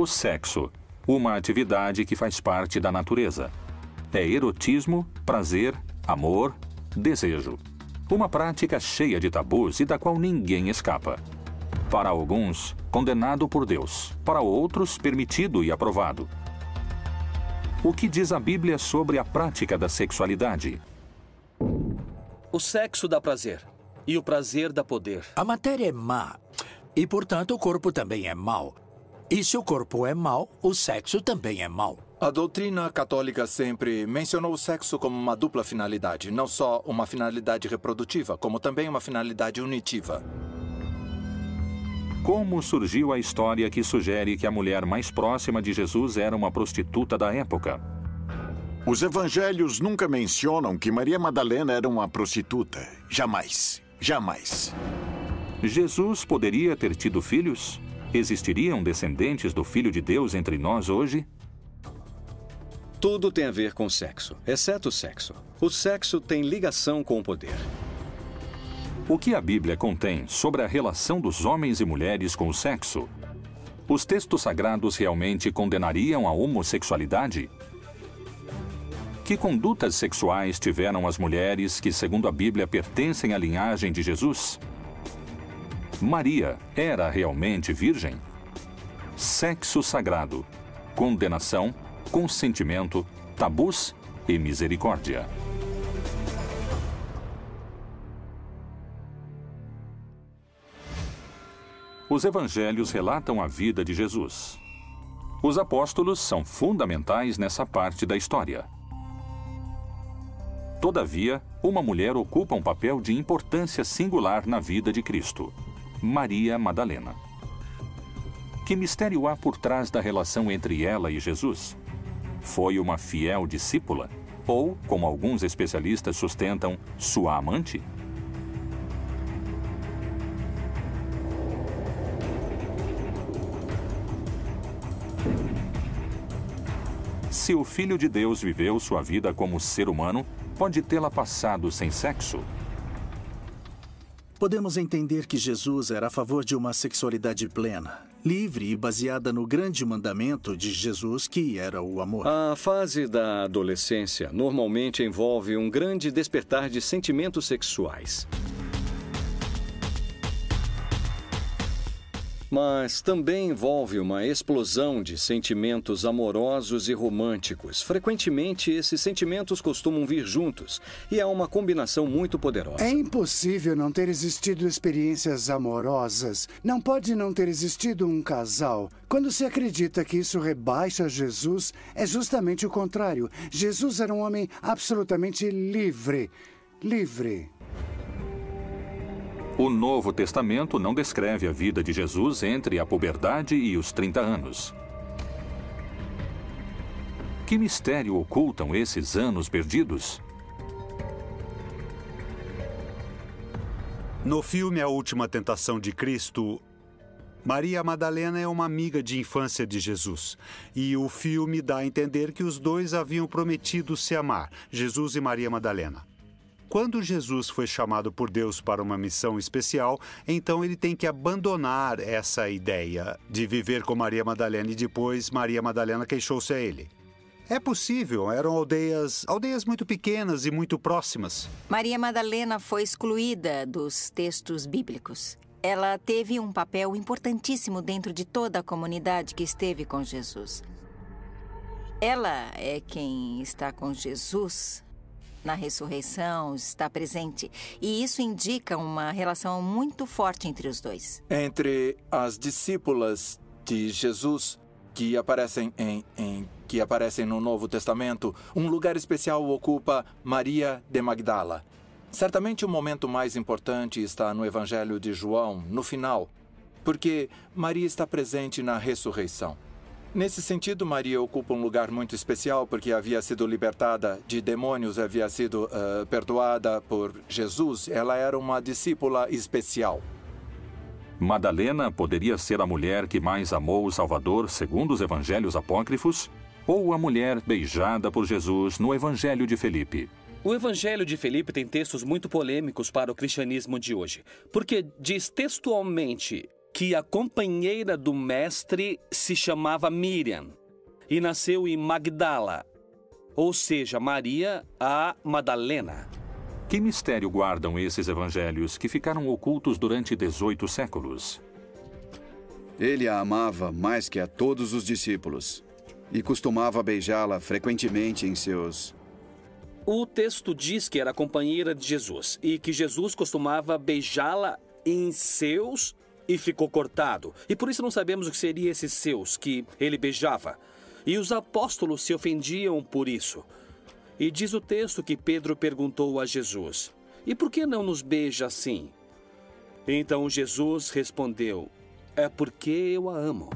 O sexo, uma atividade que faz parte da natureza. É erotismo, prazer, amor, desejo. Uma prática cheia de tabus e da qual ninguém escapa. Para alguns, condenado por Deus, para outros, permitido e aprovado. O que diz a Bíblia sobre a prática da sexualidade? O sexo dá prazer e o prazer dá poder. A matéria é má e, portanto, o corpo também é mau. E se o corpo é mau, o sexo também é mau. A doutrina católica sempre mencionou o sexo como uma dupla finalidade, não só uma finalidade reprodutiva, como também uma finalidade unitiva. Como surgiu a história que sugere que a mulher mais próxima de Jesus era uma prostituta da época? Os evangelhos nunca mencionam que Maria Madalena era uma prostituta. Jamais. Jamais. Jesus poderia ter tido filhos? Existiriam descendentes do Filho de Deus entre nós hoje? Tudo tem a ver com sexo, exceto o sexo. O sexo tem ligação com o poder. O que a Bíblia contém sobre a relação dos homens e mulheres com o sexo? Os textos sagrados realmente condenariam a homossexualidade? Que condutas sexuais tiveram as mulheres que, segundo a Bíblia, pertencem à linhagem de Jesus? Maria era realmente virgem? Sexo sagrado, condenação, consentimento, tabus e misericórdia. Os evangelhos relatam a vida de Jesus. Os apóstolos são fundamentais nessa parte da história. Todavia, uma mulher ocupa um papel de importância singular na vida de Cristo. Maria Madalena. Que mistério há por trás da relação entre ela e Jesus? Foi uma fiel discípula? Ou, como alguns especialistas sustentam, sua amante? Se o Filho de Deus viveu sua vida como ser humano, pode tê-la passado sem sexo? Podemos entender que Jesus era a favor de uma sexualidade plena, livre e baseada no grande mandamento de Jesus, que era o amor. A fase da adolescência normalmente envolve um grande despertar de sentimentos sexuais. Mas também envolve uma explosão de sentimentos amorosos e românticos. Frequentemente, esses sentimentos costumam vir juntos e é uma combinação muito poderosa. É impossível não ter existido experiências amorosas. Não pode não ter existido um casal. Quando se acredita que isso rebaixa Jesus, é justamente o contrário. Jesus era um homem absolutamente livre. Livre. O Novo Testamento não descreve a vida de Jesus entre a puberdade e os 30 anos. Que mistério ocultam esses anos perdidos? No filme A Última Tentação de Cristo, Maria Madalena é uma amiga de infância de Jesus. E o filme dá a entender que os dois haviam prometido se amar, Jesus e Maria Madalena. Quando Jesus foi chamado por Deus para uma missão especial, então ele tem que abandonar essa ideia de viver com Maria Madalena e depois Maria Madalena queixou-se a ele. É possível, eram aldeias, aldeias muito pequenas e muito próximas. Maria Madalena foi excluída dos textos bíblicos. Ela teve um papel importantíssimo dentro de toda a comunidade que esteve com Jesus. Ela é quem está com Jesus na ressurreição, está presente. E isso indica uma relação muito forte entre os dois. Entre as discípulas de Jesus que aparecem em, em que aparecem no Novo Testamento, um lugar especial ocupa Maria de Magdala. Certamente o momento mais importante está no Evangelho de João, no final, porque Maria está presente na ressurreição. Nesse sentido, Maria ocupa um lugar muito especial porque havia sido libertada de demônios, havia sido uh, perdoada por Jesus. Ela era uma discípula especial. Madalena poderia ser a mulher que mais amou o Salvador, segundo os evangelhos apócrifos, ou a mulher beijada por Jesus no Evangelho de Felipe. O Evangelho de Felipe tem textos muito polêmicos para o cristianismo de hoje, porque diz textualmente que a companheira do mestre se chamava Miriam e nasceu em Magdala, ou seja, Maria a Madalena. Que mistério guardam esses evangelhos que ficaram ocultos durante 18 séculos? Ele a amava mais que a todos os discípulos e costumava beijá-la frequentemente em seus. O texto diz que era companheira de Jesus e que Jesus costumava beijá-la em seus e ficou cortado. E por isso não sabemos o que seria esses seus que ele beijava. E os apóstolos se ofendiam por isso. E diz o texto que Pedro perguntou a Jesus: E por que não nos beija assim? Então Jesus respondeu: É porque eu a amo.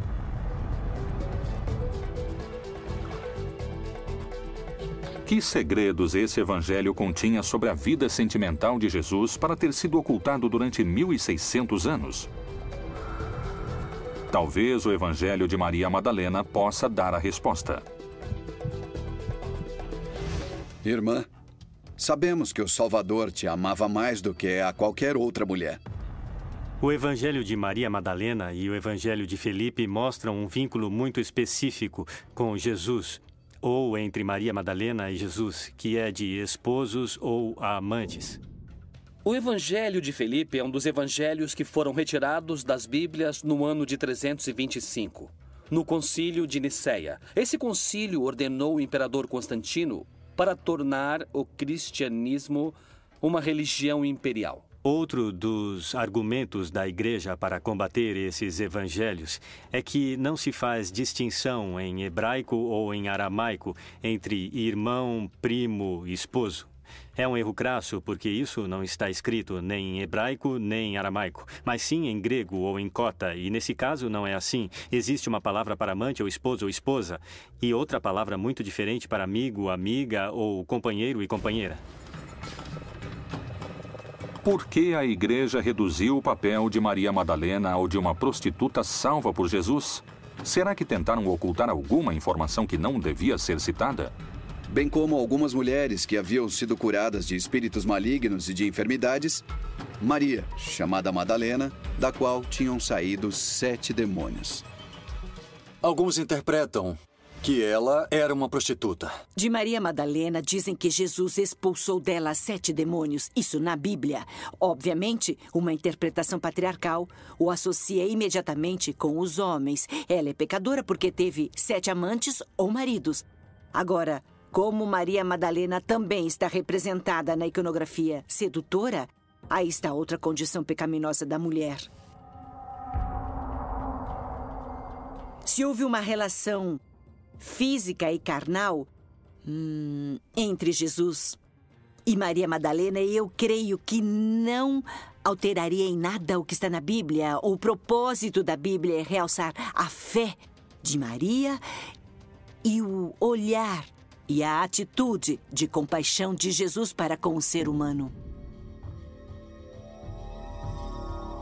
Que segredos esse evangelho continha sobre a vida sentimental de Jesus para ter sido ocultado durante 1600 anos? Talvez o evangelho de Maria Madalena possa dar a resposta. Irmã, sabemos que o Salvador te amava mais do que a qualquer outra mulher. O Evangelho de Maria Madalena e o Evangelho de Felipe mostram um vínculo muito específico com Jesus, ou entre Maria Madalena e Jesus, que é de esposos ou amantes. O Evangelho de Felipe é um dos evangelhos que foram retirados das Bíblias no ano de 325, no Concílio de Nicéia. Esse concílio ordenou o imperador Constantino para tornar o cristianismo uma religião imperial. Outro dos argumentos da Igreja para combater esses evangelhos é que não se faz distinção em hebraico ou em aramaico entre irmão, primo, esposo. É um erro crasso porque isso não está escrito nem em hebraico nem em aramaico, mas sim em grego ou em cota, e nesse caso não é assim. Existe uma palavra para amante ou esposo ou esposa, e outra palavra muito diferente para amigo, amiga ou companheiro e companheira. Por que a igreja reduziu o papel de Maria Madalena ao de uma prostituta salva por Jesus? Será que tentaram ocultar alguma informação que não devia ser citada? Bem como algumas mulheres que haviam sido curadas de espíritos malignos e de enfermidades, Maria, chamada Madalena, da qual tinham saído sete demônios. Alguns interpretam que ela era uma prostituta. De Maria Madalena dizem que Jesus expulsou dela sete demônios. Isso na Bíblia. Obviamente, uma interpretação patriarcal o associa imediatamente com os homens. Ela é pecadora porque teve sete amantes ou maridos. Agora, como Maria Madalena também está representada na iconografia sedutora, aí está outra condição pecaminosa da mulher. Se houve uma relação física e carnal hum, entre Jesus e Maria Madalena, eu creio que não alteraria em nada o que está na Bíblia. O propósito da Bíblia é realçar a fé de Maria e o olhar e a atitude de compaixão de Jesus para com o ser humano.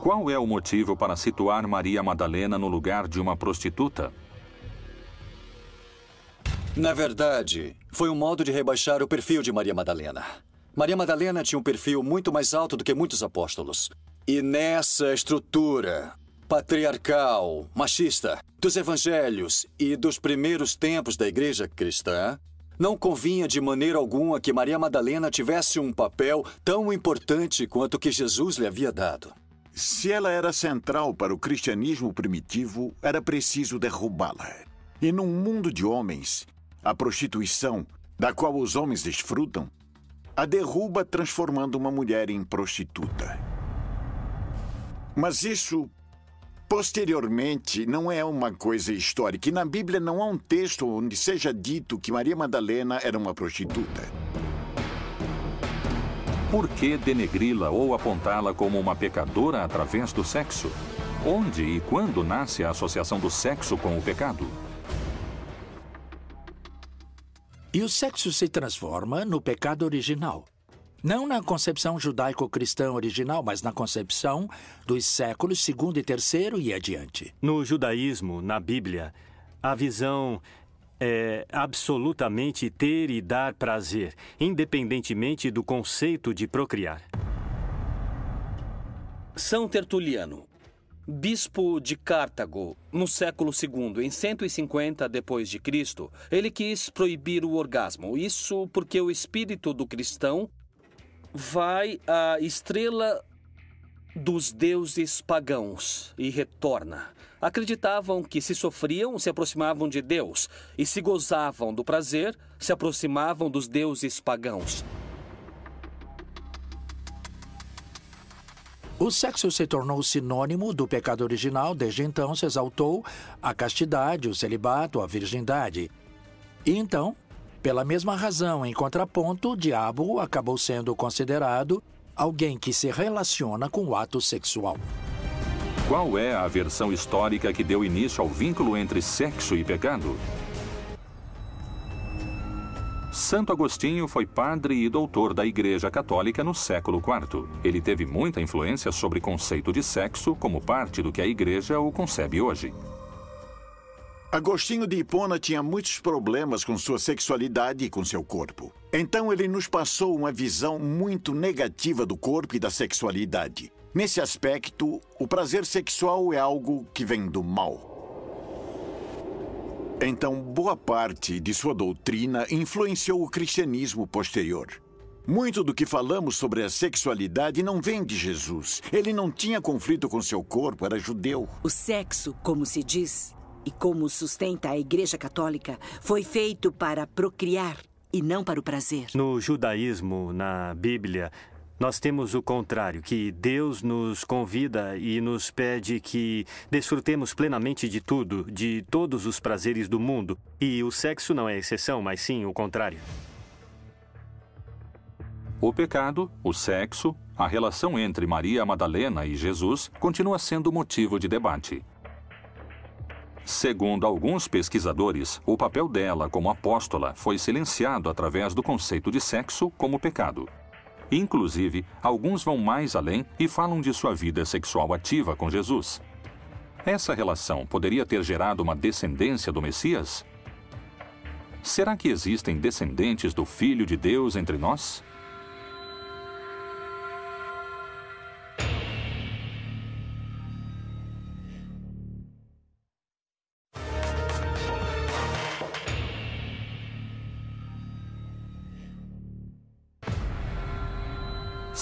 Qual é o motivo para situar Maria Madalena no lugar de uma prostituta? Na verdade, foi um modo de rebaixar o perfil de Maria Madalena. Maria Madalena tinha um perfil muito mais alto do que muitos apóstolos. E nessa estrutura patriarcal, machista, dos evangelhos e dos primeiros tempos da igreja cristã, não convinha de maneira alguma que Maria Madalena tivesse um papel tão importante quanto que Jesus lhe havia dado. Se ela era central para o cristianismo primitivo, era preciso derrubá-la. E num mundo de homens, a prostituição, da qual os homens desfrutam, a derruba transformando uma mulher em prostituta. Mas isso Posteriormente, não é uma coisa histórica. E na Bíblia não há um texto onde seja dito que Maria Madalena era uma prostituta. Por que denegri-la ou apontá-la como uma pecadora através do sexo? Onde e quando nasce a associação do sexo com o pecado? E o sexo se transforma no pecado original. Não na concepção judaico-cristã original, mas na concepção dos séculos segundo e terceiro e adiante. No judaísmo, na Bíblia, a visão é absolutamente ter e dar prazer, independentemente do conceito de procriar. São Tertuliano bispo de Cartago, no século II, em 150 depois de Cristo, ele quis proibir o orgasmo. Isso porque o espírito do cristão vai à estrela dos deuses pagãos e retorna. Acreditavam que se sofriam, se aproximavam de Deus, e se gozavam do prazer, se aproximavam dos deuses pagãos. O sexo se tornou sinônimo do pecado original, desde então se exaltou a castidade, o celibato, a virgindade. E então, pela mesma razão, em contraponto, o diabo acabou sendo considerado alguém que se relaciona com o ato sexual. Qual é a versão histórica que deu início ao vínculo entre sexo e pecado? Santo Agostinho foi padre e doutor da Igreja Católica no século IV. Ele teve muita influência sobre o conceito de sexo como parte do que a Igreja o concebe hoje. Agostinho de Hipona tinha muitos problemas com sua sexualidade e com seu corpo. Então ele nos passou uma visão muito negativa do corpo e da sexualidade. Nesse aspecto, o prazer sexual é algo que vem do mal. Então, boa parte de sua doutrina influenciou o cristianismo posterior. Muito do que falamos sobre a sexualidade não vem de Jesus. Ele não tinha conflito com seu corpo, era judeu. O sexo, como se diz, e como sustenta a Igreja Católica, foi feito para procriar e não para o prazer. No judaísmo, na Bíblia, nós temos o contrário, que Deus nos convida e nos pede que desfrutemos plenamente de tudo, de todos os prazeres do mundo. E o sexo não é exceção, mas sim o contrário. O pecado, o sexo, a relação entre Maria Madalena e Jesus continua sendo motivo de debate. Segundo alguns pesquisadores, o papel dela como apóstola foi silenciado através do conceito de sexo como pecado. Inclusive, alguns vão mais além e falam de sua vida sexual ativa com Jesus. Essa relação poderia ter gerado uma descendência do Messias? Será que existem descendentes do Filho de Deus entre nós?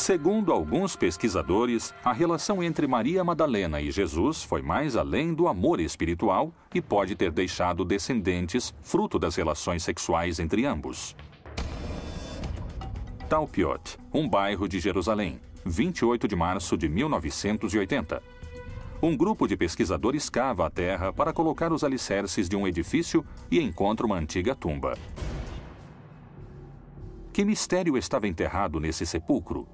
Segundo alguns pesquisadores, a relação entre Maria Madalena e Jesus foi mais além do amor espiritual e pode ter deixado descendentes fruto das relações sexuais entre ambos. Talpiot, um bairro de Jerusalém, 28 de março de 1980. Um grupo de pesquisadores cava a terra para colocar os alicerces de um edifício e encontra uma antiga tumba. Que mistério estava enterrado nesse sepulcro?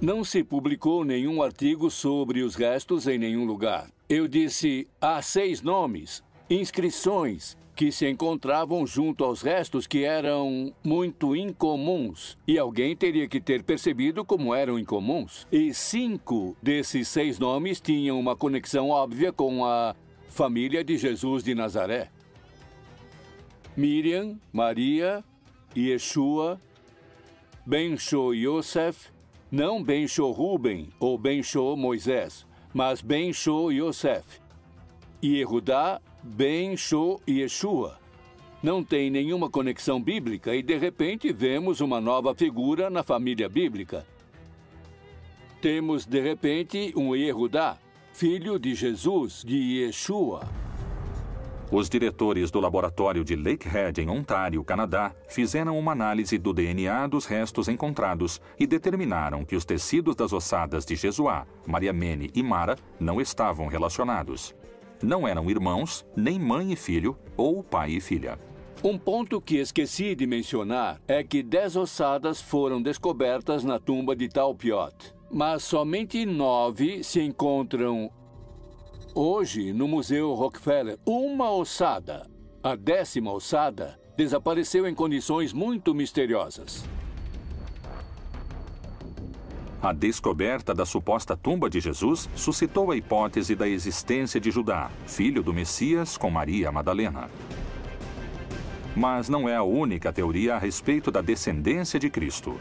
Não se publicou nenhum artigo sobre os restos em nenhum lugar. Eu disse: há seis nomes, inscrições que se encontravam junto aos restos que eram muito incomuns. E alguém teria que ter percebido como eram incomuns. E cinco desses seis nomes tinham uma conexão óbvia com a família de Jesus de Nazaré. Miriam, Maria, Yeshua, Ben-Sho Yosef, não Ben-Sho Ruben ou Ben-Sho Moisés, mas Ben-Sho Yosef. E Yehudá, Ben-Sho Yeshua. Não tem nenhuma conexão bíblica e, de repente, vemos uma nova figura na família bíblica. Temos, de repente, um Yehudá, filho de Jesus, de Yeshua. Os diretores do laboratório de Lakehead, em Ontário, Canadá, fizeram uma análise do DNA dos restos encontrados e determinaram que os tecidos das ossadas de Jesuá, Maria Mene e Mara não estavam relacionados. Não eram irmãos, nem mãe e filho, ou pai e filha. Um ponto que esqueci de mencionar é que dez ossadas foram descobertas na tumba de Talpiot, mas somente nove se encontram Hoje, no Museu Rockefeller, uma ossada, a décima ossada, desapareceu em condições muito misteriosas. A descoberta da suposta tumba de Jesus suscitou a hipótese da existência de Judá, filho do Messias, com Maria Madalena. Mas não é a única teoria a respeito da descendência de Cristo.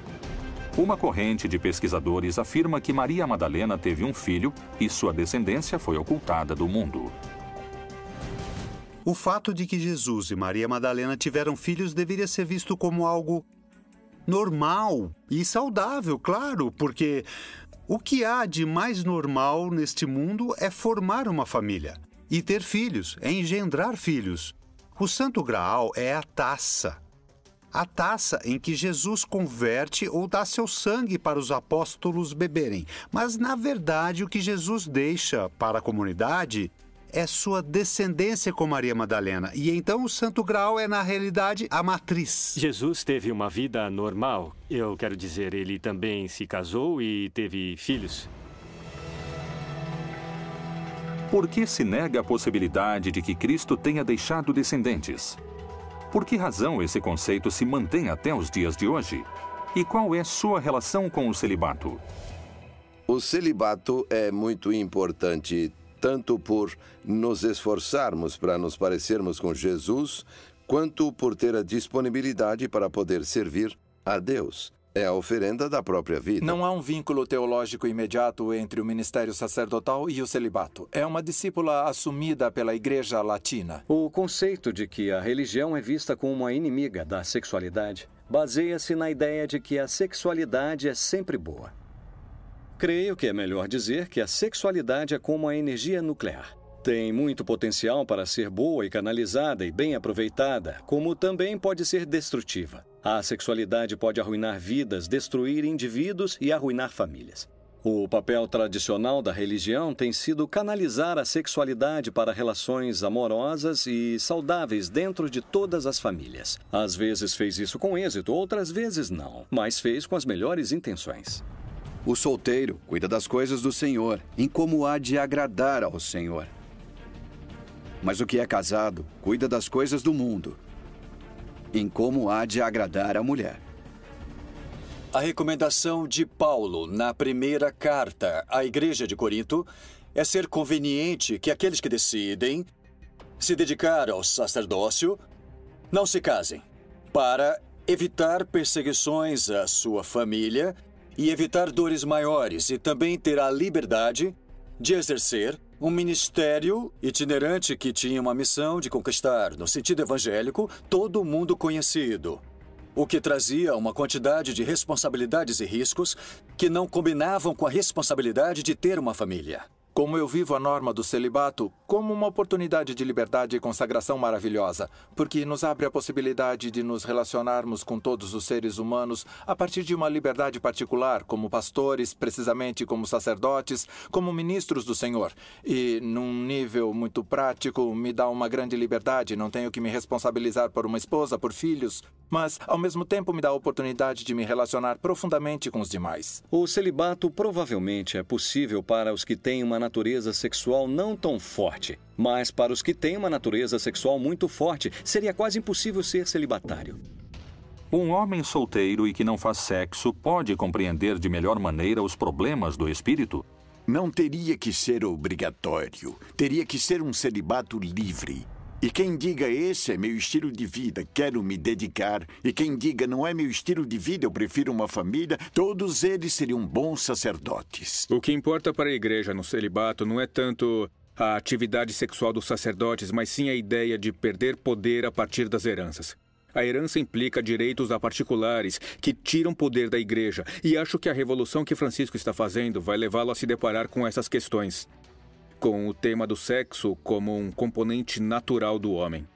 Uma corrente de pesquisadores afirma que Maria Madalena teve um filho e sua descendência foi ocultada do mundo. O fato de que Jesus e Maria Madalena tiveram filhos deveria ser visto como algo normal e saudável, claro, porque o que há de mais normal neste mundo é formar uma família e ter filhos, é engendrar filhos. O Santo Graal é a taça. A taça em que Jesus converte ou dá seu sangue para os apóstolos beberem. Mas, na verdade, o que Jesus deixa para a comunidade é sua descendência com Maria Madalena. E então o Santo Graal é, na realidade, a matriz. Jesus teve uma vida normal. Eu quero dizer, ele também se casou e teve filhos. Por que se nega a possibilidade de que Cristo tenha deixado descendentes? Por que razão esse conceito se mantém até os dias de hoje? E qual é sua relação com o celibato? O celibato é muito importante tanto por nos esforçarmos para nos parecermos com Jesus, quanto por ter a disponibilidade para poder servir a Deus. É a oferenda da própria vida. Não há um vínculo teológico imediato entre o ministério sacerdotal e o celibato. É uma discípula assumida pela Igreja Latina. O conceito de que a religião é vista como uma inimiga da sexualidade baseia-se na ideia de que a sexualidade é sempre boa. Creio que é melhor dizer que a sexualidade é como a energia nuclear. Tem muito potencial para ser boa e canalizada e bem aproveitada, como também pode ser destrutiva. A sexualidade pode arruinar vidas, destruir indivíduos e arruinar famílias. O papel tradicional da religião tem sido canalizar a sexualidade para relações amorosas e saudáveis dentro de todas as famílias. Às vezes fez isso com êxito, outras vezes não, mas fez com as melhores intenções. O solteiro cuida das coisas do Senhor, em como há de agradar ao Senhor. Mas o que é casado cuida das coisas do mundo, em como há de agradar a mulher. A recomendação de Paulo na primeira carta à Igreja de Corinto é ser conveniente que aqueles que decidem se dedicar ao sacerdócio não se casem, para evitar perseguições à sua família e evitar dores maiores, e também ter a liberdade de exercer um ministério itinerante que tinha uma missão de conquistar, no sentido evangélico, todo o mundo conhecido. O que trazia uma quantidade de responsabilidades e riscos que não combinavam com a responsabilidade de ter uma família. Como eu vivo a norma do celibato como uma oportunidade de liberdade e consagração maravilhosa, porque nos abre a possibilidade de nos relacionarmos com todos os seres humanos a partir de uma liberdade particular, como pastores, precisamente como sacerdotes, como ministros do Senhor. E, num nível muito prático, me dá uma grande liberdade, não tenho que me responsabilizar por uma esposa, por filhos, mas, ao mesmo tempo, me dá a oportunidade de me relacionar profundamente com os demais. O celibato provavelmente é possível para os que têm uma natureza sexual não tão forte. Mas para os que têm uma natureza sexual muito forte, seria quase impossível ser celibatário. Um homem solteiro e que não faz sexo pode compreender de melhor maneira os problemas do espírito? Não teria que ser obrigatório. Teria que ser um celibato livre. E quem diga esse é meu estilo de vida, quero me dedicar, e quem diga não é meu estilo de vida, eu prefiro uma família, todos eles seriam bons sacerdotes. O que importa para a igreja no celibato não é tanto a atividade sexual dos sacerdotes, mas sim a ideia de perder poder a partir das heranças. A herança implica direitos a particulares que tiram poder da igreja, e acho que a revolução que Francisco está fazendo vai levá-lo a se deparar com essas questões com o tema do sexo como um componente natural do homem.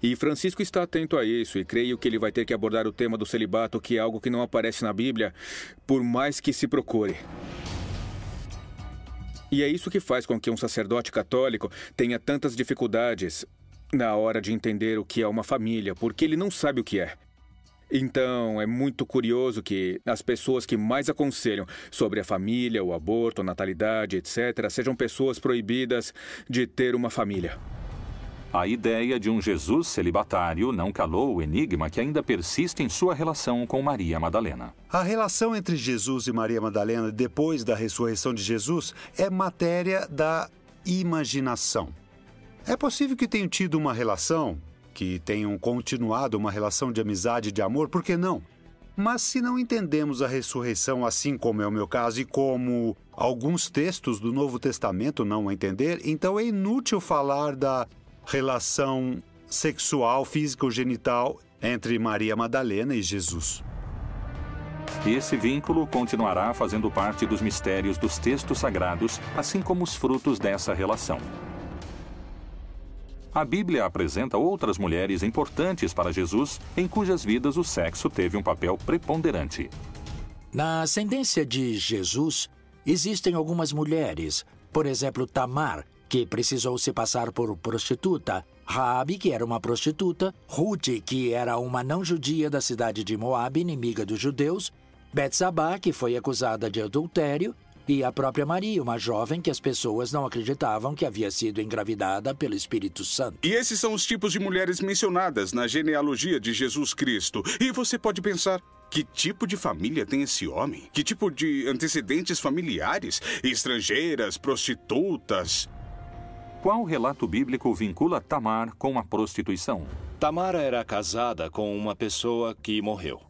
E Francisco está atento a isso, e creio que ele vai ter que abordar o tema do celibato, que é algo que não aparece na Bíblia, por mais que se procure. E é isso que faz com que um sacerdote católico tenha tantas dificuldades na hora de entender o que é uma família, porque ele não sabe o que é. Então, é muito curioso que as pessoas que mais aconselham sobre a família, o aborto, a natalidade, etc., sejam pessoas proibidas de ter uma família. A ideia de um Jesus celibatário não calou o enigma que ainda persiste em sua relação com Maria Madalena. A relação entre Jesus e Maria Madalena depois da ressurreição de Jesus é matéria da imaginação. É possível que tenham tido uma relação que tenham continuado uma relação de amizade e de amor, por que não? Mas se não entendemos a ressurreição assim como é o meu caso e como alguns textos do Novo Testamento não entender, então é inútil falar da relação sexual, físico-genital entre Maria Madalena e Jesus. E esse vínculo continuará fazendo parte dos mistérios dos textos sagrados, assim como os frutos dessa relação. A Bíblia apresenta outras mulheres importantes para Jesus, em cujas vidas o sexo teve um papel preponderante. Na ascendência de Jesus, existem algumas mulheres, por exemplo, Tamar, que precisou se passar por prostituta, Raabe, que era uma prostituta, Ruth, que era uma não-judia da cidade de Moabe, inimiga dos judeus, Betsabá, que foi acusada de adultério, e a própria Maria, uma jovem que as pessoas não acreditavam que havia sido engravidada pelo Espírito Santo. E esses são os tipos de mulheres mencionadas na genealogia de Jesus Cristo. E você pode pensar, que tipo de família tem esse homem? Que tipo de antecedentes familiares? Estrangeiras, prostitutas? Qual relato bíblico vincula Tamar com a prostituição? Tamar era casada com uma pessoa que morreu.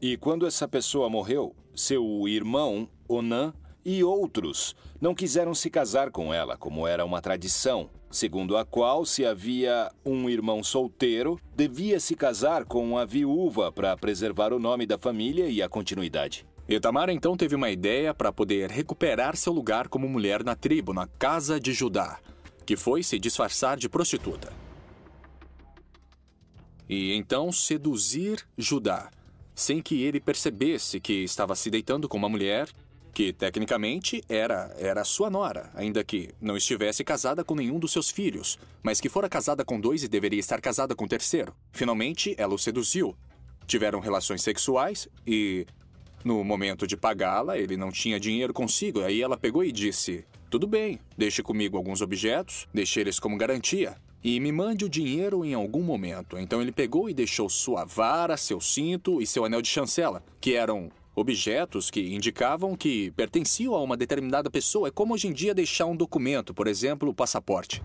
E quando essa pessoa morreu, seu irmão, Onã, e outros não quiseram se casar com ela, como era uma tradição, segundo a qual, se havia um irmão solteiro, devia se casar com a viúva para preservar o nome da família e a continuidade. Itamar então teve uma ideia para poder recuperar seu lugar como mulher na tribo, na casa de Judá, que foi se disfarçar de prostituta. E então seduzir Judá, sem que ele percebesse que estava se deitando com uma mulher que tecnicamente era era sua nora, ainda que não estivesse casada com nenhum dos seus filhos, mas que fora casada com dois e deveria estar casada com o terceiro. Finalmente, ela o seduziu. Tiveram relações sexuais e no momento de pagá-la, ele não tinha dinheiro consigo. Aí ela pegou e disse: "Tudo bem, deixe comigo alguns objetos, deixe eles como garantia." E me mande o dinheiro em algum momento. Então ele pegou e deixou sua vara, seu cinto e seu anel de chancela, que eram objetos que indicavam que pertenciam a uma determinada pessoa. É como hoje em dia deixar um documento, por exemplo, o passaporte.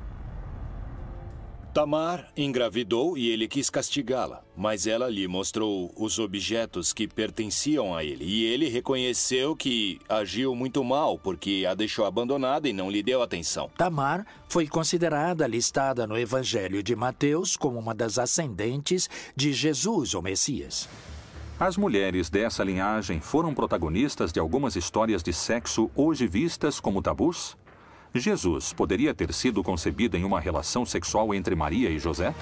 Tamar engravidou e ele quis castigá-la, mas ela lhe mostrou os objetos que pertenciam a ele. E ele reconheceu que agiu muito mal porque a deixou abandonada e não lhe deu atenção. Tamar foi considerada listada no Evangelho de Mateus como uma das ascendentes de Jesus, o Messias. As mulheres dessa linhagem foram protagonistas de algumas histórias de sexo hoje vistas como tabus? Jesus poderia ter sido concebido em uma relação sexual entre Maria e José?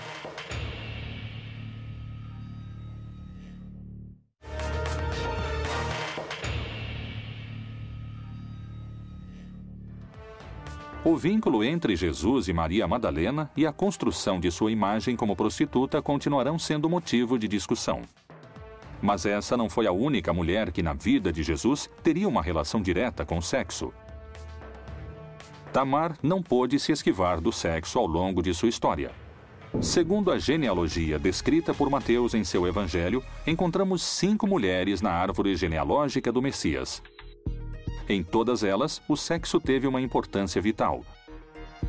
O vínculo entre Jesus e Maria Madalena e a construção de sua imagem como prostituta continuarão sendo motivo de discussão. Mas essa não foi a única mulher que, na vida de Jesus, teria uma relação direta com o sexo. Tamar não pôde se esquivar do sexo ao longo de sua história. Segundo a genealogia descrita por Mateus em seu evangelho, encontramos cinco mulheres na árvore genealógica do Messias. Em todas elas, o sexo teve uma importância vital.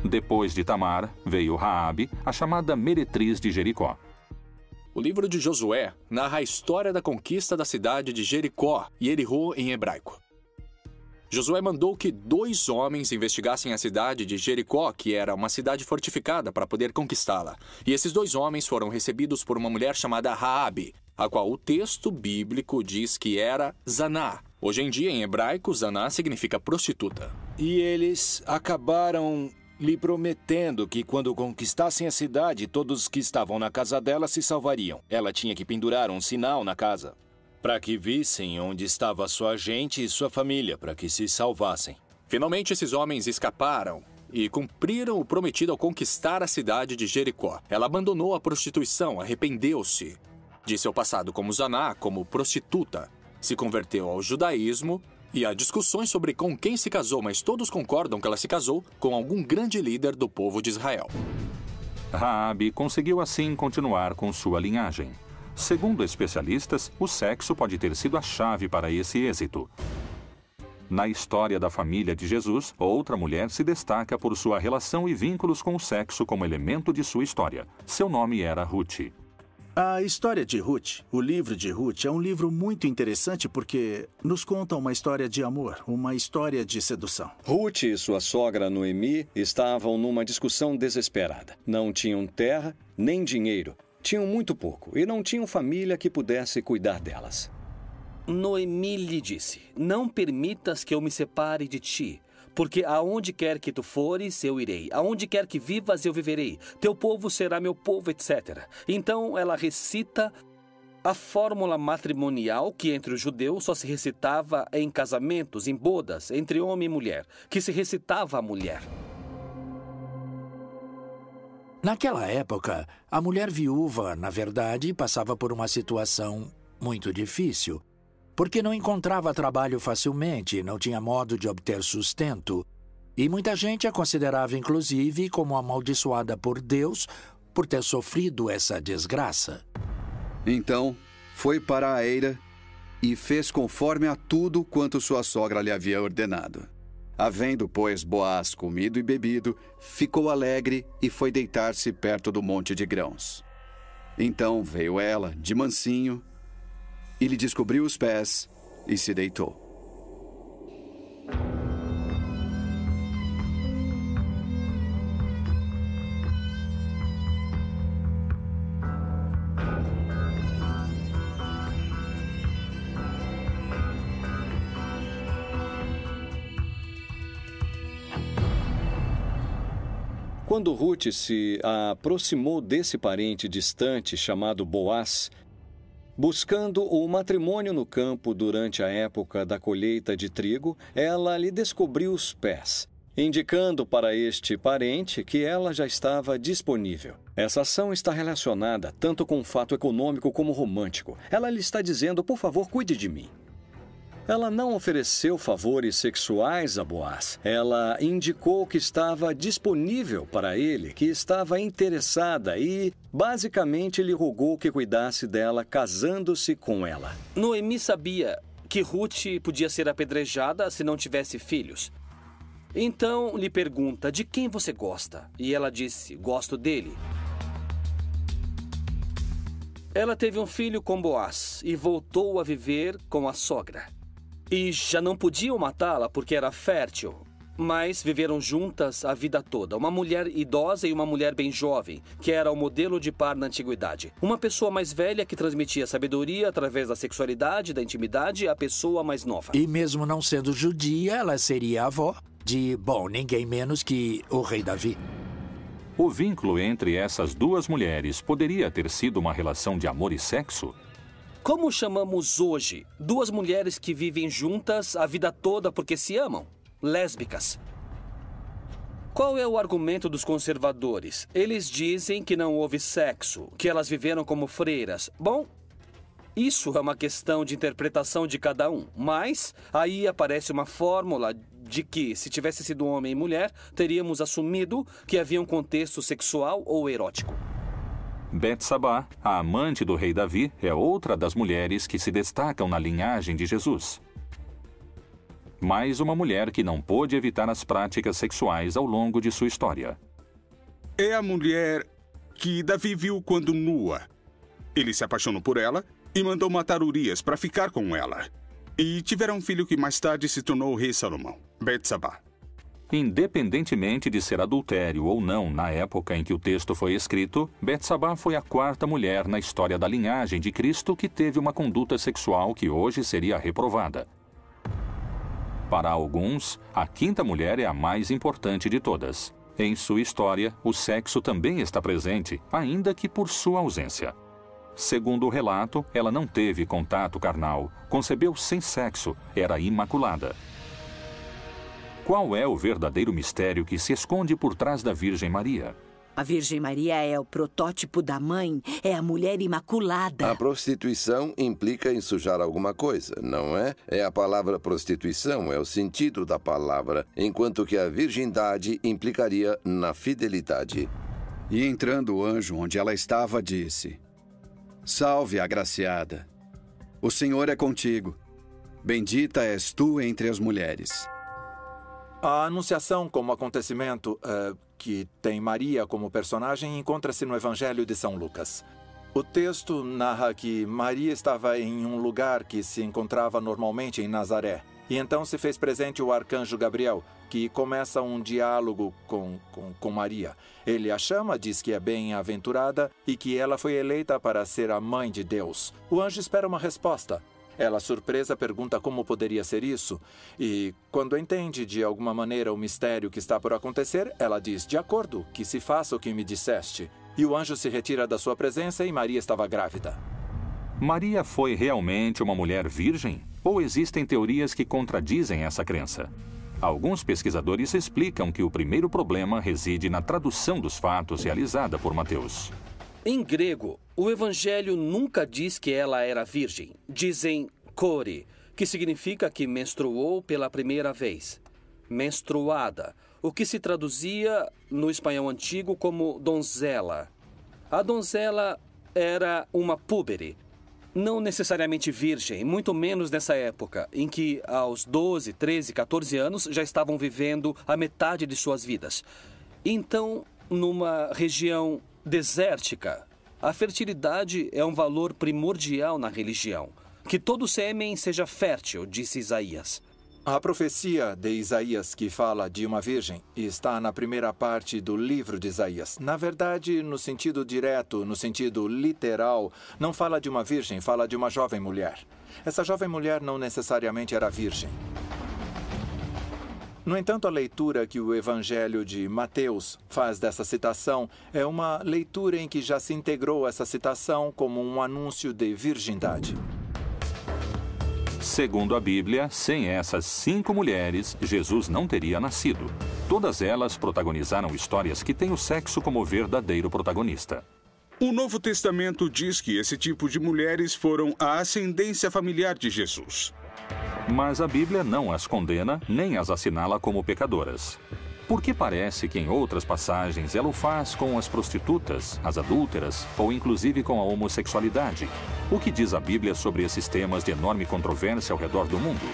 Depois de Tamar, veio Raabe, a chamada meretriz de Jericó. O livro de Josué narra a história da conquista da cidade de Jericó e Erihô em hebraico. Josué mandou que dois homens investigassem a cidade de Jericó, que era uma cidade fortificada para poder conquistá-la. E esses dois homens foram recebidos por uma mulher chamada Raabe, a qual o texto bíblico diz que era Zaná. Hoje em dia, em hebraico, Zaná significa prostituta. E eles acabaram lhe prometendo que quando conquistassem a cidade, todos que estavam na casa dela se salvariam. Ela tinha que pendurar um sinal na casa para que vissem onde estava sua gente e sua família, para que se salvassem. Finalmente, esses homens escaparam e cumpriram o prometido ao conquistar a cidade de Jericó. Ela abandonou a prostituição, arrependeu-se de seu passado como Zaná, como prostituta, se converteu ao judaísmo e há discussões sobre com quem se casou, mas todos concordam que ela se casou com algum grande líder do povo de Israel. Raabe conseguiu assim continuar com sua linhagem. Segundo especialistas, o sexo pode ter sido a chave para esse êxito. Na história da família de Jesus, outra mulher se destaca por sua relação e vínculos com o sexo como elemento de sua história. Seu nome era Ruth. A história de Ruth, o livro de Ruth, é um livro muito interessante porque nos conta uma história de amor, uma história de sedução. Ruth e sua sogra Noemi estavam numa discussão desesperada. Não tinham terra nem dinheiro, tinham muito pouco e não tinham família que pudesse cuidar delas. Noemi lhe disse: Não permitas que eu me separe de ti. Porque aonde quer que tu fores, eu irei. Aonde quer que vivas, eu viverei. Teu povo será meu povo, etc. Então ela recita a fórmula matrimonial que entre os judeus só se recitava em casamentos, em bodas, entre homem e mulher, que se recitava a mulher. Naquela época, a mulher viúva, na verdade, passava por uma situação muito difícil porque não encontrava trabalho facilmente, não tinha modo de obter sustento, e muita gente a considerava, inclusive, como amaldiçoada por Deus por ter sofrido essa desgraça. Então, foi para a eira e fez conforme a tudo quanto sua sogra lhe havia ordenado. Havendo, pois, Boaz comido e bebido, ficou alegre e foi deitar-se perto do monte de grãos. Então veio ela, de mansinho, e lhe descobriu os pés e se deitou. Quando Ruth se aproximou desse parente distante chamado Boaz, Buscando o matrimônio no campo durante a época da colheita de trigo, ela lhe descobriu os pés, indicando para este parente que ela já estava disponível. Essa ação está relacionada tanto com o fato econômico como romântico. Ela lhe está dizendo: por favor, cuide de mim. Ela não ofereceu favores sexuais a Boaz. Ela indicou que estava disponível para ele, que estava interessada e, basicamente, lhe rogou que cuidasse dela, casando-se com ela. Noemi sabia que Ruth podia ser apedrejada se não tivesse filhos. Então lhe pergunta: de quem você gosta? E ela disse: gosto dele. Ela teve um filho com Boaz e voltou a viver com a sogra. E já não podiam matá-la porque era fértil. Mas viveram juntas a vida toda. Uma mulher idosa e uma mulher bem jovem, que era o modelo de par na antiguidade. Uma pessoa mais velha que transmitia sabedoria através da sexualidade, da intimidade, à pessoa mais nova. E mesmo não sendo judia, ela seria avó de, bom, ninguém menos que o rei Davi. O vínculo entre essas duas mulheres poderia ter sido uma relação de amor e sexo? Como chamamos hoje duas mulheres que vivem juntas a vida toda porque se amam? Lésbicas. Qual é o argumento dos conservadores? Eles dizem que não houve sexo, que elas viveram como freiras. Bom, isso é uma questão de interpretação de cada um, mas aí aparece uma fórmula de que, se tivesse sido homem e mulher, teríamos assumido que havia um contexto sexual ou erótico. Betsabá, a amante do rei Davi, é outra das mulheres que se destacam na linhagem de Jesus. Mais uma mulher que não pôde evitar as práticas sexuais ao longo de sua história. É a mulher que Davi viu quando nua. Ele se apaixonou por ela e mandou matar Urias para ficar com ela. E tiveram um filho que mais tarde se tornou o rei Salomão, Betsabá. Independentemente de ser adultério ou não na época em que o texto foi escrito, Betsabá foi a quarta mulher na história da linhagem de Cristo que teve uma conduta sexual que hoje seria reprovada. Para alguns, a quinta mulher é a mais importante de todas. Em sua história, o sexo também está presente, ainda que por sua ausência. Segundo o relato, ela não teve contato carnal, concebeu sem sexo, era imaculada. Qual é o verdadeiro mistério que se esconde por trás da Virgem Maria? A Virgem Maria é o protótipo da mãe, é a mulher imaculada. A prostituição implica em sujar alguma coisa, não é? É a palavra prostituição, é o sentido da palavra, enquanto que a virgindade implicaria na fidelidade. E entrando o anjo onde ela estava, disse: Salve, agraciada. O Senhor é contigo. Bendita és tu entre as mulheres. A Anunciação como acontecimento uh, que tem Maria como personagem encontra-se no Evangelho de São Lucas. O texto narra que Maria estava em um lugar que se encontrava normalmente em Nazaré. E então se fez presente o arcanjo Gabriel, que começa um diálogo com, com, com Maria. Ele a chama, diz que é bem-aventurada e que ela foi eleita para ser a mãe de Deus. O anjo espera uma resposta. Ela, surpresa, pergunta como poderia ser isso. E, quando entende de alguma maneira o mistério que está por acontecer, ela diz: De acordo, que se faça o que me disseste. E o anjo se retira da sua presença e Maria estava grávida. Maria foi realmente uma mulher virgem? Ou existem teorias que contradizem essa crença? Alguns pesquisadores explicam que o primeiro problema reside na tradução dos fatos realizada por Mateus. Em grego, o evangelho nunca diz que ela era virgem. Dizem core, que significa que menstruou pela primeira vez. Menstruada, o que se traduzia no espanhol antigo como donzela. A donzela era uma púbere, não necessariamente virgem, muito menos nessa época, em que aos 12, 13, 14 anos já estavam vivendo a metade de suas vidas. Então, numa região desértica, a fertilidade é um valor primordial na religião. Que todo sêmen seja fértil, disse Isaías. A profecia de Isaías, que fala de uma virgem, está na primeira parte do livro de Isaías. Na verdade, no sentido direto, no sentido literal, não fala de uma virgem, fala de uma jovem mulher. Essa jovem mulher não necessariamente era virgem. No entanto, a leitura que o Evangelho de Mateus faz dessa citação é uma leitura em que já se integrou essa citação como um anúncio de virgindade. Segundo a Bíblia, sem essas cinco mulheres, Jesus não teria nascido. Todas elas protagonizaram histórias que têm o sexo como verdadeiro protagonista. O Novo Testamento diz que esse tipo de mulheres foram a ascendência familiar de Jesus. Mas a Bíblia não as condena nem as assinala como pecadoras. Porque parece que em outras passagens ela o faz com as prostitutas, as adúlteras ou inclusive com a homossexualidade. O que diz a Bíblia sobre esses temas de enorme controvérsia ao redor do mundo?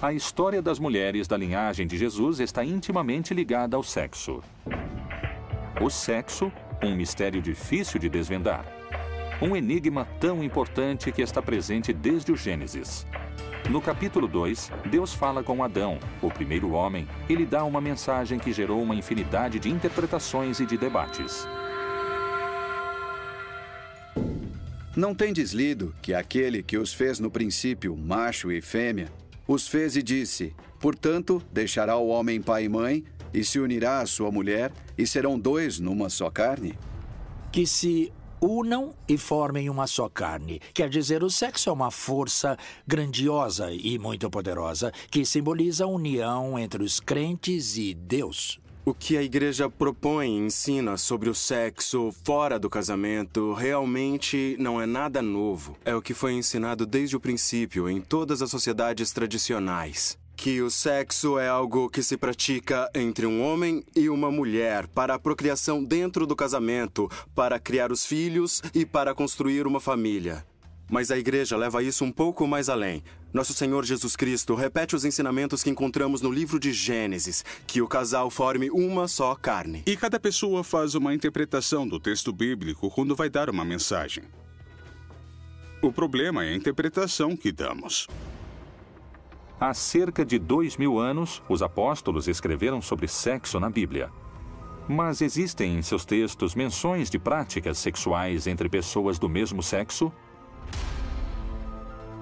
A história das mulheres da linhagem de Jesus está intimamente ligada ao sexo. O sexo um mistério difícil de desvendar. Um enigma tão importante que está presente desde o Gênesis. No capítulo 2, Deus fala com Adão, o primeiro homem, e lhe dá uma mensagem que gerou uma infinidade de interpretações e de debates. Não tendes lido que aquele que os fez no princípio, macho e fêmea, os fez e disse: Portanto, deixará o homem pai e mãe e se unirá à sua mulher, e serão dois numa só carne? Que se unam e formem uma só carne. Quer dizer, o sexo é uma força grandiosa e muito poderosa que simboliza a união entre os crentes e Deus. O que a igreja propõe e ensina sobre o sexo fora do casamento realmente não é nada novo. É o que foi ensinado desde o princípio em todas as sociedades tradicionais que o sexo é algo que se pratica entre um homem e uma mulher para a procriação dentro do casamento, para criar os filhos e para construir uma família. Mas a igreja leva isso um pouco mais além. Nosso Senhor Jesus Cristo repete os ensinamentos que encontramos no livro de Gênesis, que o casal forme uma só carne. E cada pessoa faz uma interpretação do texto bíblico quando vai dar uma mensagem. O problema é a interpretação que damos. Há cerca de dois mil anos, os apóstolos escreveram sobre sexo na Bíblia. Mas existem em seus textos menções de práticas sexuais entre pessoas do mesmo sexo?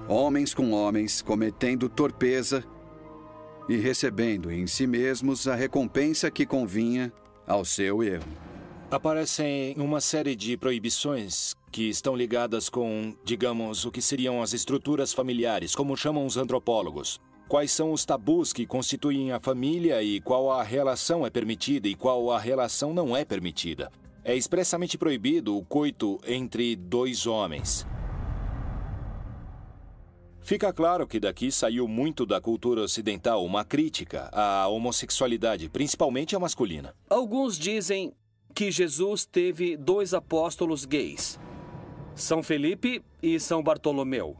Homens com homens cometendo torpeza e recebendo em si mesmos a recompensa que convinha ao seu erro. Aparecem uma série de proibições que estão ligadas com, digamos, o que seriam as estruturas familiares, como chamam os antropólogos. Quais são os tabus que constituem a família e qual a relação é permitida e qual a relação não é permitida. É expressamente proibido o coito entre dois homens. Fica claro que daqui saiu muito da cultura ocidental uma crítica à homossexualidade, principalmente a masculina. Alguns dizem que Jesus teve dois apóstolos gays, São Felipe e São Bartolomeu,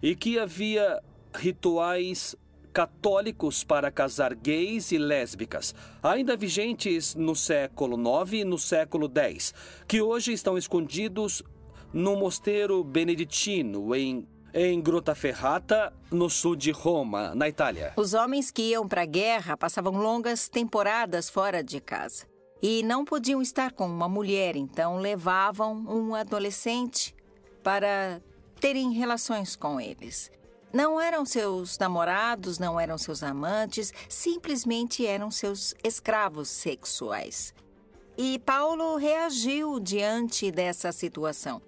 e que havia rituais católicos para casar gays e lésbicas, ainda vigentes no século IX e no século X, que hoje estão escondidos no mosteiro beneditino em em Grottaferrata, no sul de Roma, na Itália. Os homens que iam para a guerra passavam longas temporadas fora de casa e não podiam estar com uma mulher, então levavam um adolescente para terem relações com eles. Não eram seus namorados, não eram seus amantes, simplesmente eram seus escravos sexuais. E Paulo reagiu diante dessa situação.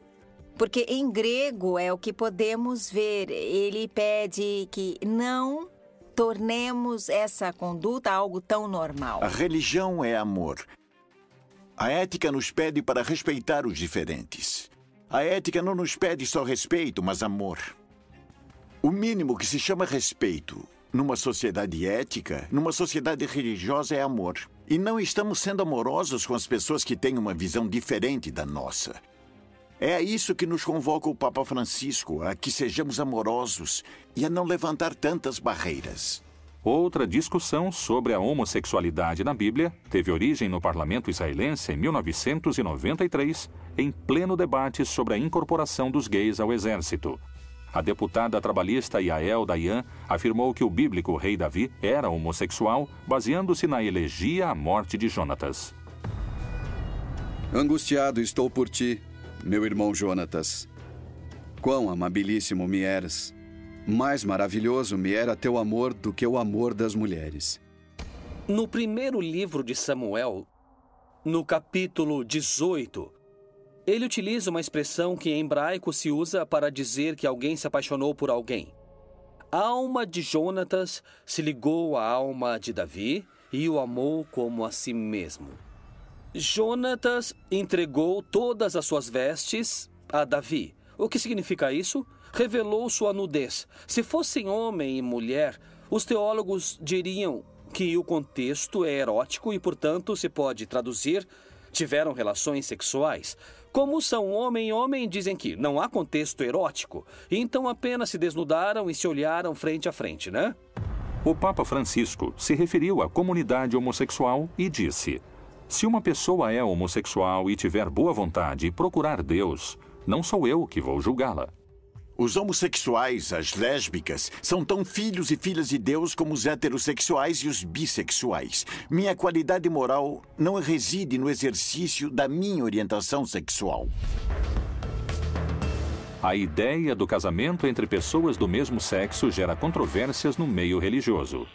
Porque em grego é o que podemos ver. Ele pede que não tornemos essa conduta algo tão normal. A religião é amor. A ética nos pede para respeitar os diferentes. A ética não nos pede só respeito, mas amor. O mínimo que se chama respeito numa sociedade ética, numa sociedade religiosa, é amor. E não estamos sendo amorosos com as pessoas que têm uma visão diferente da nossa. É a isso que nos convoca o Papa Francisco, a que sejamos amorosos e a não levantar tantas barreiras. Outra discussão sobre a homossexualidade na Bíblia teve origem no parlamento israelense em 1993, em pleno debate sobre a incorporação dos gays ao exército. A deputada trabalhista Yael Dayan afirmou que o bíblico rei Davi era homossexual, baseando-se na elegia à morte de Jonatas. Angustiado estou por ti, meu irmão Jonatas. Quão amabilíssimo me eras. Mais maravilhoso me era teu amor do que o amor das mulheres. No primeiro livro de Samuel, no capítulo 18, ele utiliza uma expressão que em hebraico se usa para dizer que alguém se apaixonou por alguém. A alma de Jonatas se ligou à alma de Davi e o amou como a si mesmo. Jonatas entregou todas as suas vestes a Davi. O que significa isso? Revelou sua nudez. Se fossem homem e mulher, os teólogos diriam que o contexto é erótico e, portanto, se pode traduzir tiveram relações sexuais. Como são homem e homem, dizem que não há contexto erótico, então apenas se desnudaram e se olharam frente a frente, né? O Papa Francisco se referiu à comunidade homossexual e disse: se uma pessoa é homossexual e tiver boa vontade e procurar Deus, não sou eu que vou julgá-la. Os homossexuais, as lésbicas, são tão filhos e filhas de Deus como os heterossexuais e os bissexuais. Minha qualidade moral não reside no exercício da minha orientação sexual. A ideia do casamento entre pessoas do mesmo sexo gera controvérsias no meio religioso.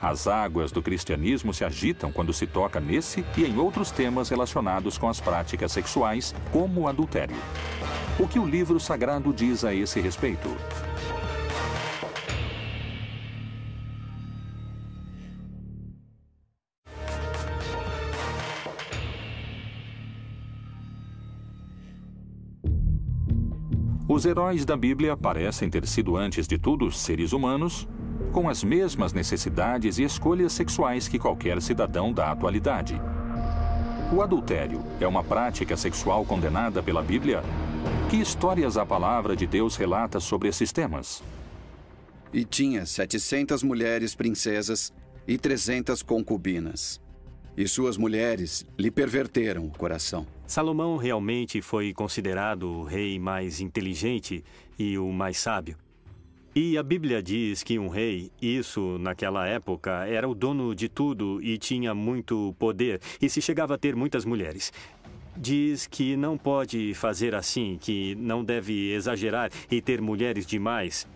As águas do cristianismo se agitam quando se toca nesse e em outros temas relacionados com as práticas sexuais, como o adultério. O que o livro sagrado diz a esse respeito? Os heróis da Bíblia parecem ter sido, antes de tudo, seres humanos, com as mesmas necessidades e escolhas sexuais que qualquer cidadão da atualidade. O adultério é uma prática sexual condenada pela Bíblia? Que histórias a palavra de Deus relata sobre esses temas? E tinha setecentas mulheres princesas e trezentas concubinas. E suas mulheres lhe perverteram o coração. Salomão realmente foi considerado o rei mais inteligente e o mais sábio. E a Bíblia diz que um rei, isso naquela época, era o dono de tudo e tinha muito poder, e se chegava a ter muitas mulheres. Diz que não pode fazer assim, que não deve exagerar e ter mulheres demais.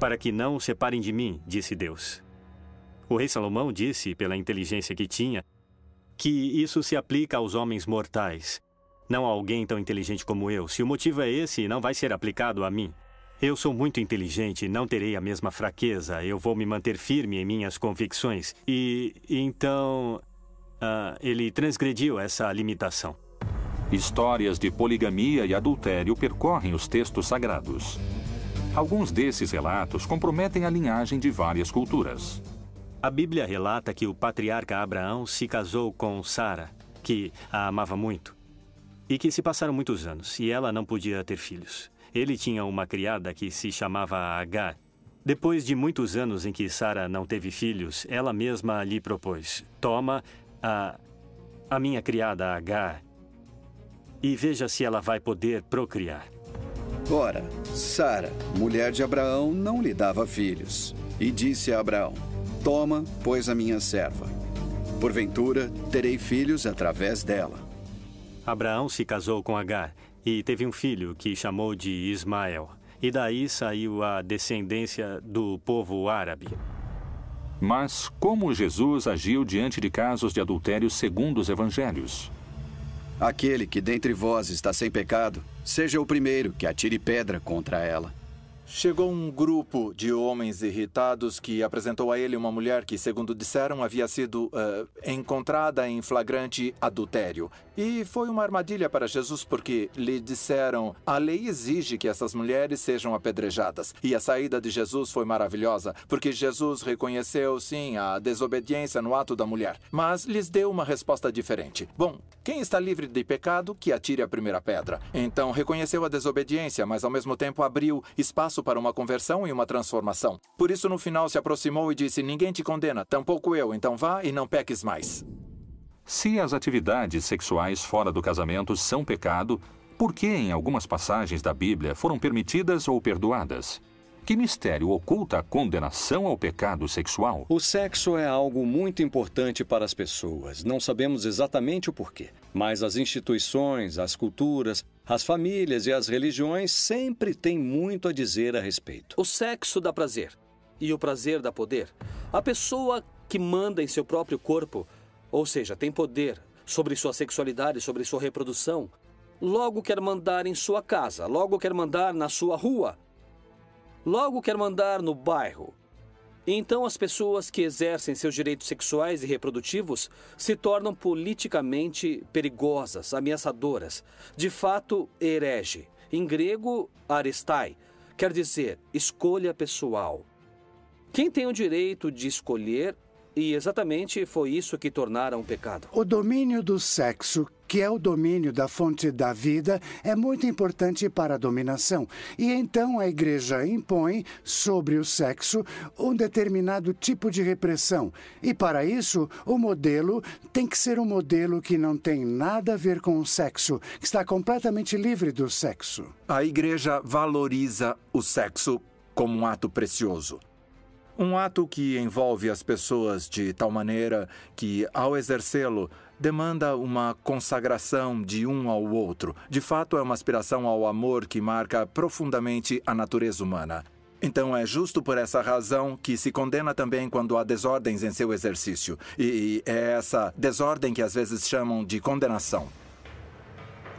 Para que não separem de mim, disse Deus. O rei Salomão disse, pela inteligência que tinha, que isso se aplica aos homens mortais, não a alguém tão inteligente como eu. Se o motivo é esse, não vai ser aplicado a mim. Eu sou muito inteligente, não terei a mesma fraqueza. Eu vou me manter firme em minhas convicções. E então. Uh, ele transgrediu essa limitação. Histórias de poligamia e adultério percorrem os textos sagrados. Alguns desses relatos comprometem a linhagem de várias culturas. A Bíblia relata que o patriarca Abraão se casou com Sara, que a amava muito. E que se passaram muitos anos e ela não podia ter filhos. Ele tinha uma criada que se chamava Agar. Depois de muitos anos em que Sara não teve filhos, ela mesma lhe propôs: Toma a, a minha criada Agar e veja se ela vai poder procriar. Ora, Sara, mulher de Abraão, não lhe dava filhos. E disse a Abraão: Toma, pois, a minha serva. Porventura, terei filhos através dela. Abraão se casou com Agar e teve um filho que chamou de Ismael. E daí saiu a descendência do povo árabe. Mas como Jesus agiu diante de casos de adultério segundo os evangelhos? Aquele que dentre vós está sem pecado, seja o primeiro que atire pedra contra ela. Chegou um grupo de homens irritados que apresentou a ele uma mulher que, segundo disseram, havia sido uh, encontrada em flagrante adultério. E foi uma armadilha para Jesus porque lhe disseram: a lei exige que essas mulheres sejam apedrejadas. E a saída de Jesus foi maravilhosa, porque Jesus reconheceu, sim, a desobediência no ato da mulher, mas lhes deu uma resposta diferente. Bom, quem está livre de pecado, que atire a primeira pedra. Então reconheceu a desobediência, mas ao mesmo tempo abriu espaço para uma conversão e uma transformação. Por isso, no final, se aproximou e disse: Ninguém te condena, tampouco eu, então vá e não peques mais. Se as atividades sexuais fora do casamento são pecado, por que em algumas passagens da Bíblia foram permitidas ou perdoadas? Que mistério oculta a condenação ao pecado sexual? O sexo é algo muito importante para as pessoas. Não sabemos exatamente o porquê, mas as instituições, as culturas, as famílias e as religiões sempre têm muito a dizer a respeito. O sexo dá prazer e o prazer dá poder. A pessoa que manda em seu próprio corpo, ou seja, tem poder sobre sua sexualidade, sobre sua reprodução, logo quer mandar em sua casa, logo quer mandar na sua rua, logo quer mandar no bairro. Então, as pessoas que exercem seus direitos sexuais e reprodutivos se tornam politicamente perigosas, ameaçadoras, de fato, herege. Em grego, arestai, quer dizer escolha pessoal. Quem tem o direito de escolher e exatamente foi isso que tornaram um pecado. O domínio do sexo, que é o domínio da fonte da vida, é muito importante para a dominação. E então a igreja impõe sobre o sexo um determinado tipo de repressão. E para isso, o modelo tem que ser um modelo que não tem nada a ver com o sexo, que está completamente livre do sexo. A igreja valoriza o sexo como um ato precioso. Um ato que envolve as pessoas de tal maneira que, ao exercê-lo, demanda uma consagração de um ao outro. De fato, é uma aspiração ao amor que marca profundamente a natureza humana. Então é justo por essa razão que se condena também quando há desordens em seu exercício. E é essa desordem que às vezes chamam de condenação.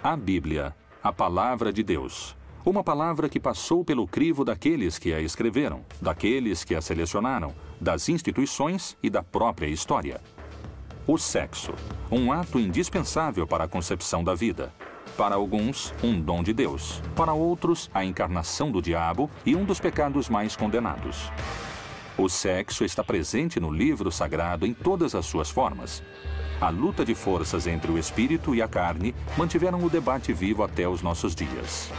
A Bíblia, a palavra de Deus, uma palavra que passou pelo crivo daqueles que a escreveram, daqueles que a selecionaram, das instituições e da própria história. O sexo, um ato indispensável para a concepção da vida. Para alguns, um dom de Deus. Para outros, a encarnação do diabo e um dos pecados mais condenados. O sexo está presente no livro sagrado em todas as suas formas. A luta de forças entre o espírito e a carne mantiveram o debate vivo até os nossos dias.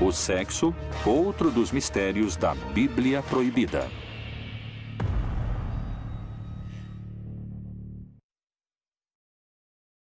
O sexo, outro dos mistérios da Bíblia proibida.